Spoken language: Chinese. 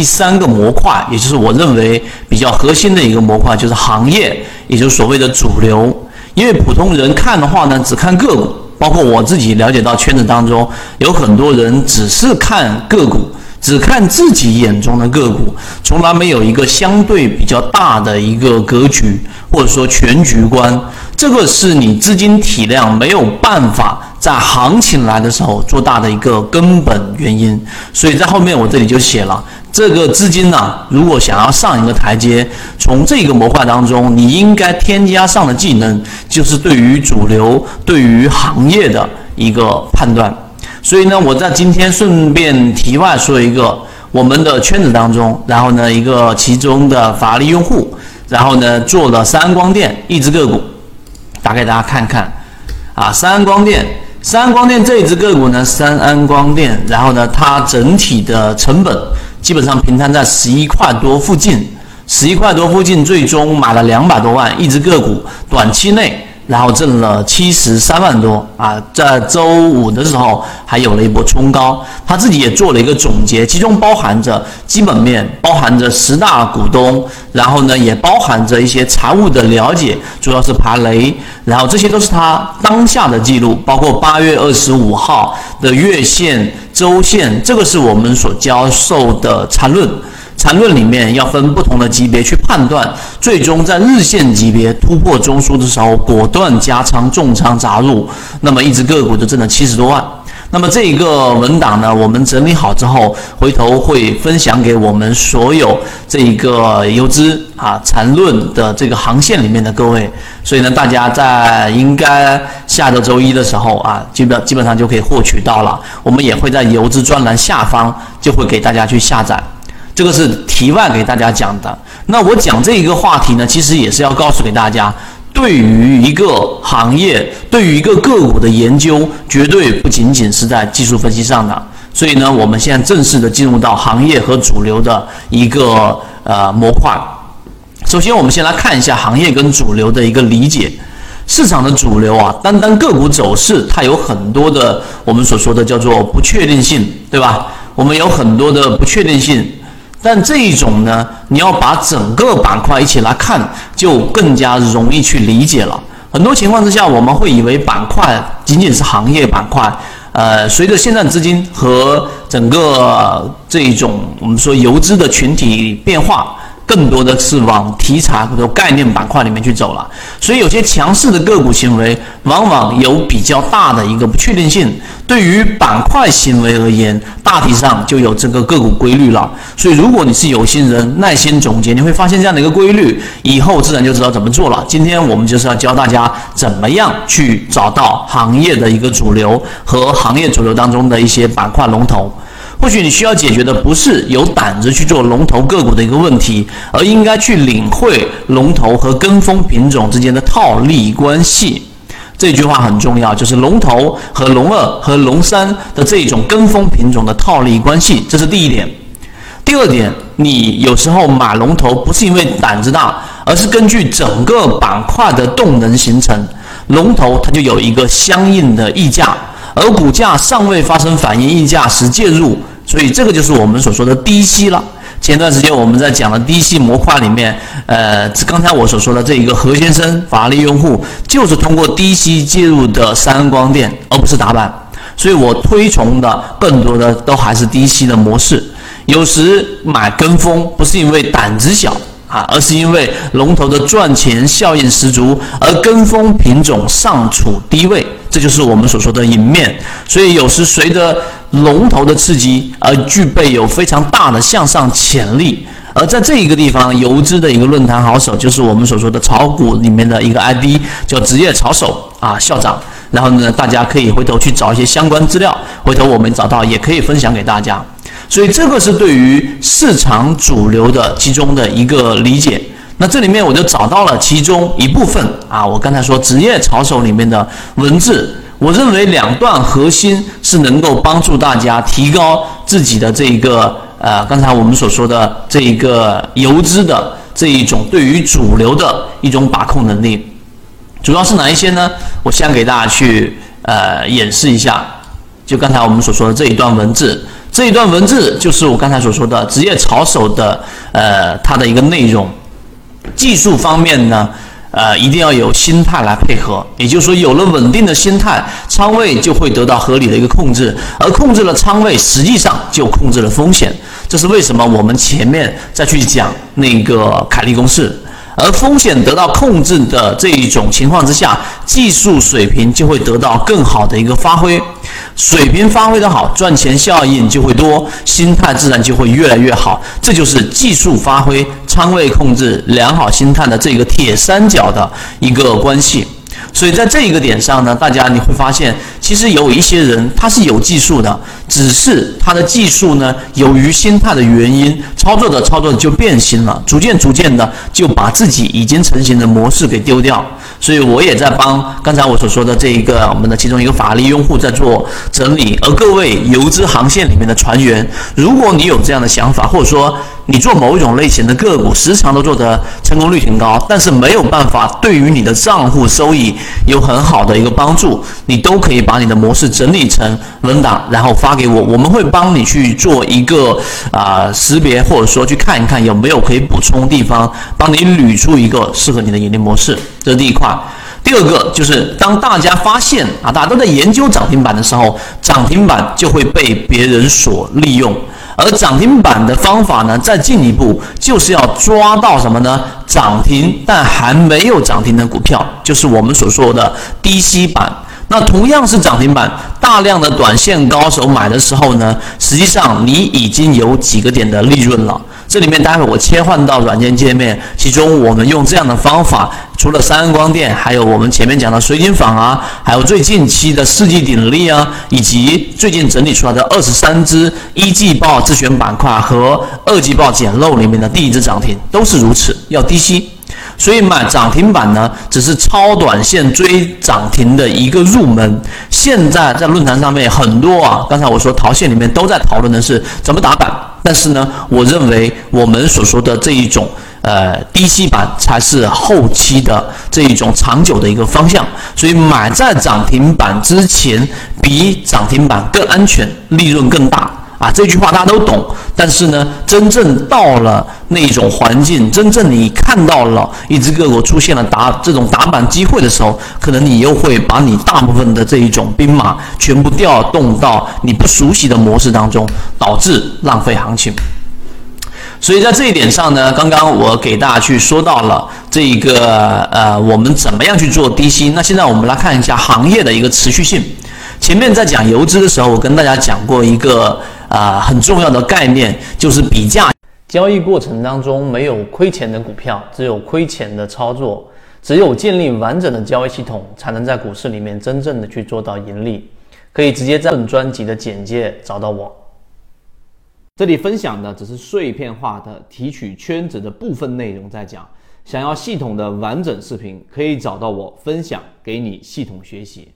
第三个模块，也就是我认为比较核心的一个模块，就是行业，也就是所谓的主流。因为普通人看的话呢，只看个股，包括我自己了解到圈子当中有很多人只是看个股，只看自己眼中的个股，从来没有一个相对比较大的一个格局或者说全局观。这个是你资金体量没有办法在行情来的时候做大的一个根本原因。所以在后面我这里就写了。这个资金呢，如果想要上一个台阶，从这个模块当中，你应该添加上的技能，就是对于主流、对于行业的一个判断。所以呢，我在今天顺便题外说一个，我们的圈子当中，然后呢，一个其中的法律用户，然后呢，做了三光电一只个股，打给大家看看。啊，三光电，三安光电这一只个股呢，三安光电，然后呢，它整体的成本。基本上平摊在十一块多附近，十一块多附近，最终买了两百多万一只个股，短期内然后挣了七十三万多啊！在周五的时候还有了一波冲高，他自己也做了一个总结，其中包含着基本面，包含着十大股东，然后呢也包含着一些财务的了解，主要是爬雷，然后这些都是他当下的记录，包括八月二十五号的月线。周线，这个是我们所教授的缠论。缠论里面要分不同的级别去判断，最终在日线级别突破中枢的时候，果断加仓重仓砸入，那么一只个股就挣了七十多万。那么这一个文档呢，我们整理好之后，回头会分享给我们所有这一个游资啊缠论的这个航线里面的各位。所以呢，大家在应该下周周一的时候啊，基本基本上就可以获取到了。我们也会在游资专栏下方就会给大家去下载。这个是题外给大家讲的。那我讲这一个话题呢，其实也是要告诉给大家。对于一个行业，对于一个个股的研究，绝对不仅仅是在技术分析上的。所以呢，我们现在正式的进入到行业和主流的一个呃模块。首先，我们先来看一下行业跟主流的一个理解。市场的主流啊，单单个股走势，它有很多的我们所说的叫做不确定性，对吧？我们有很多的不确定性。但这一种呢，你要把整个板块一起来看，就更加容易去理解了。很多情况之下，我们会以为板块仅仅是行业板块。呃，随着现在资金和整个这一种我们说游资的群体变化。更多的是往题材或者概念板块里面去走了，所以有些强势的个股行为往往有比较大的一个不确定性。对于板块行为而言，大体上就有这个个股规律了。所以，如果你是有心人，耐心总结，你会发现这样的一个规律，以后自然就知道怎么做了。今天我们就是要教大家怎么样去找到行业的一个主流和行业主流当中的一些板块龙头。或许你需要解决的不是有胆子去做龙头个股的一个问题，而应该去领会龙头和跟风品种之间的套利关系。这句话很重要，就是龙头和龙二和龙三的这种跟风品种的套利关系，这是第一点。第二点，你有时候买龙头不是因为胆子大，而是根据整个板块的动能形成，龙头它就有一个相应的溢价，而股价尚未发生反应溢价时介入。所以这个就是我们所说的低吸了。前段时间我们在讲的低吸模块里面，呃，刚才我所说的这一个何先生法律用户，就是通过低吸介入的三光电，而不是打板。所以我推崇的更多的都还是低吸的模式。有时买跟风不是因为胆子小啊，而是因为龙头的赚钱效应十足，而跟风品种尚处低位。这就是我们所说的赢面，所以有时随着龙头的刺激而具备有非常大的向上潜力。而在这一个地方，游资的一个论坛好手就是我们所说的炒股里面的一个 ID，叫职业炒手啊校长。然后呢，大家可以回头去找一些相关资料，回头我们找到也可以分享给大家。所以这个是对于市场主流的其中的一个理解。那这里面我就找到了其中一部分啊，我刚才说职业操手里面的文字，我认为两段核心是能够帮助大家提高自己的这一个呃，刚才我们所说的这一个游资的这一种对于主流的一种把控能力，主要是哪一些呢？我先给大家去呃演示一下，就刚才我们所说的这一段文字，这一段文字就是我刚才所说的职业操守的呃它的一个内容。技术方面呢，呃，一定要有心态来配合。也就是说，有了稳定的心态，仓位就会得到合理的一个控制，而控制了仓位，实际上就控制了风险。这是为什么我们前面再去讲那个凯利公式。而风险得到控制的这一种情况之下，技术水平就会得到更好的一个发挥。水平发挥的好，赚钱效应就会多，心态自然就会越来越好。这就是技术发挥、仓位控制、良好心态的这个铁三角的一个关系。所以在这一个点上呢，大家你会发现，其实有一些人他是有技术的，只是他的技术呢，由于心态的原因，操作着操作着就变心了，逐渐逐渐的就把自己已经成型的模式给丢掉。所以我也在帮刚才我所说的这一个我们的其中一个法律用户在做整理。而各位游资航线里面的船员，如果你有这样的想法，或者说，你做某一种类型的个股，时常都做得成功率挺高，但是没有办法对于你的账户收益有很好的一个帮助，你都可以把你的模式整理成文档，然后发给我，我们会帮你去做一个啊识别，或者说去看一看有没有可以补充地方，帮你捋出一个适合你的盈利模式。这是第一块。第二个就是当大家发现啊，大家都在研究涨停板的时候，涨停板就会被别人所利用。而涨停板的方法呢，再进一步就是要抓到什么呢？涨停但还没有涨停的股票，就是我们所说的低吸板。那同样是涨停板，大量的短线高手买的时候呢，实际上你已经有几个点的利润了。这里面待会我切换到软件界面，其中我们用这样的方法，除了三安光电，还有我们前面讲的水晶坊啊，还有最近期的世纪鼎力啊，以及最近整理出来的二十三只一季报自选板块和二季报捡漏里面的第一只涨停，都是如此，要低吸。所以买涨停板呢，只是超短线追涨停的一个入门。现在在论坛上面很多啊，刚才我说淘线里面都在讨论的是怎么打板。但是呢，我认为我们所说的这一种呃低吸板才是后期的这一种长久的一个方向。所以买在涨停板之前，比涨停板更安全，利润更大。啊，这句话大家都懂，但是呢，真正到了那种环境，真正你看到了一只个股出现了打这种打板机会的时候，可能你又会把你大部分的这一种兵马全部调动到你不熟悉的模式当中，导致浪费行情。所以在这一点上呢，刚刚我给大家去说到了这一个呃，我们怎么样去做低吸。那现在我们来看一下行业的一个持续性。前面在讲游资的时候，我跟大家讲过一个。啊，很重要的概念就是比价交易过程当中没有亏钱的股票，只有亏钱的操作。只有建立完整的交易系统，才能在股市里面真正的去做到盈利。可以直接在本专辑的简介找到我。这里分享的只是碎片化的提取圈子的部分内容，在讲。想要系统的完整视频，可以找到我分享给你系统学习。